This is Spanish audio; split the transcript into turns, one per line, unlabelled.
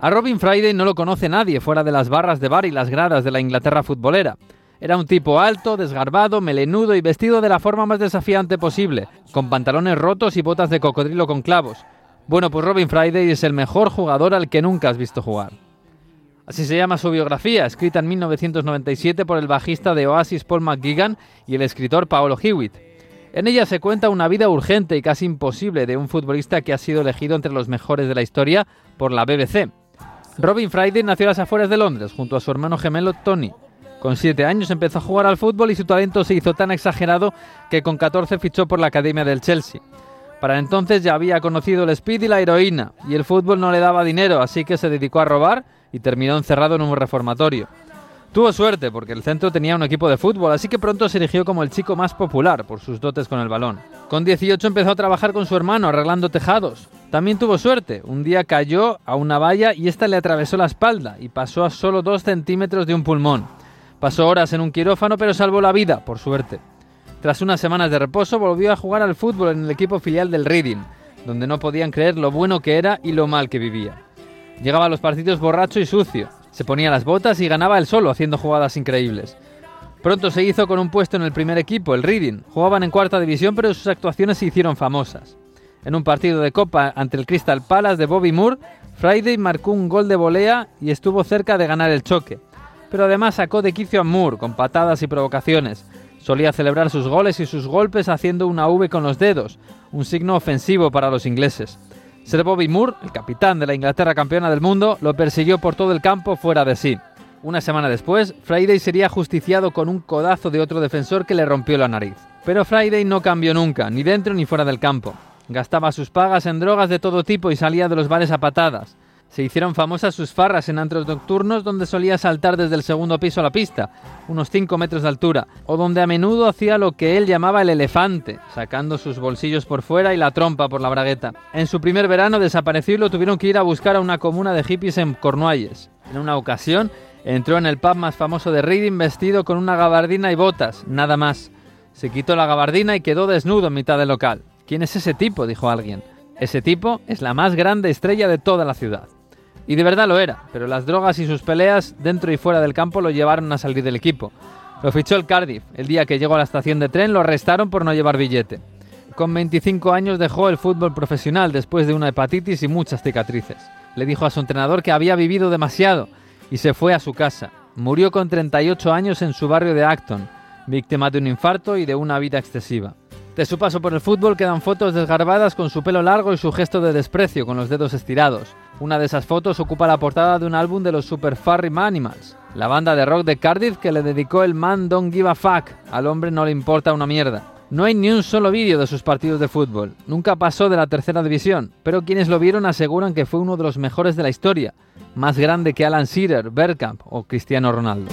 A Robin Friday no lo conoce nadie fuera de las barras de bar y las gradas de la Inglaterra futbolera. Era un tipo alto, desgarbado, melenudo y vestido de la forma más desafiante posible, con pantalones rotos y botas de cocodrilo con clavos. Bueno, pues Robin Friday es el mejor jugador al que nunca has visto jugar. Así se llama su biografía, escrita en 1997 por el bajista de Oasis Paul McGuigan y el escritor Paolo Hewitt. En ella se cuenta una vida urgente y casi imposible de un futbolista que ha sido elegido entre los mejores de la historia por la BBC. Robin Friday nació a las afueras de Londres junto a su hermano gemelo Tony. Con siete años empezó a jugar al fútbol y su talento se hizo tan exagerado que con 14 fichó por la Academia del Chelsea. Para entonces ya había conocido el speed y la heroína, y el fútbol no le daba dinero, así que se dedicó a robar y terminó encerrado en un reformatorio. Tuvo suerte porque el centro tenía un equipo de fútbol, así que pronto se erigió como el chico más popular por sus dotes con el balón. Con 18 empezó a trabajar con su hermano arreglando tejados. También tuvo suerte, un día cayó a una valla y esta le atravesó la espalda y pasó a solo 2 centímetros de un pulmón. Pasó horas en un quirófano pero salvó la vida, por suerte. Tras unas semanas de reposo volvió a jugar al fútbol en el equipo filial del Reading, donde no podían creer lo bueno que era y lo mal que vivía. Llegaba a los partidos borracho y sucio, se ponía las botas y ganaba él solo haciendo jugadas increíbles. Pronto se hizo con un puesto en el primer equipo, el Reading. Jugaban en cuarta división, pero sus actuaciones se hicieron famosas. En un partido de Copa ante el Crystal Palace de Bobby Moore, Friday marcó un gol de volea y estuvo cerca de ganar el choque. Pero además sacó de quicio a Moore con patadas y provocaciones. Solía celebrar sus goles y sus golpes haciendo una V con los dedos, un signo ofensivo para los ingleses. Sir Bobby Moore, el capitán de la Inglaterra campeona del mundo, lo persiguió por todo el campo fuera de sí. Una semana después, Friday sería justiciado con un codazo de otro defensor que le rompió la nariz. Pero Friday no cambió nunca, ni dentro ni fuera del campo. Gastaba sus pagas en drogas de todo tipo y salía de los bares a patadas. Se hicieron famosas sus farras en antros nocturnos donde solía saltar desde el segundo piso a la pista, unos 5 metros de altura, o donde a menudo hacía lo que él llamaba el elefante, sacando sus bolsillos por fuera y la trompa por la bragueta. En su primer verano desapareció y lo tuvieron que ir a buscar a una comuna de hippies en Cornualles. En una ocasión entró en el pub más famoso de Reading vestido con una gabardina y botas, nada más. Se quitó la gabardina y quedó desnudo en mitad del local. ¿Quién es ese tipo? dijo alguien. Ese tipo es la más grande estrella de toda la ciudad. Y de verdad lo era, pero las drogas y sus peleas dentro y fuera del campo lo llevaron a salir del equipo. Lo fichó el Cardiff. El día que llegó a la estación de tren lo arrestaron por no llevar billete. Con 25 años dejó el fútbol profesional después de una hepatitis y muchas cicatrices. Le dijo a su entrenador que había vivido demasiado y se fue a su casa. Murió con 38 años en su barrio de Acton, víctima de un infarto y de una vida excesiva. De su paso por el fútbol quedan fotos desgarbadas con su pelo largo y su gesto de desprecio con los dedos estirados. Una de esas fotos ocupa la portada de un álbum de los Super Furry Animals, la banda de rock de Cardiff que le dedicó el Man Don't Give a Fuck, al hombre no le importa una mierda. No hay ni un solo vídeo de sus partidos de fútbol, nunca pasó de la tercera división, pero quienes lo vieron aseguran que fue uno de los mejores de la historia, más grande que Alan Shearer, Bergkamp o Cristiano Ronaldo.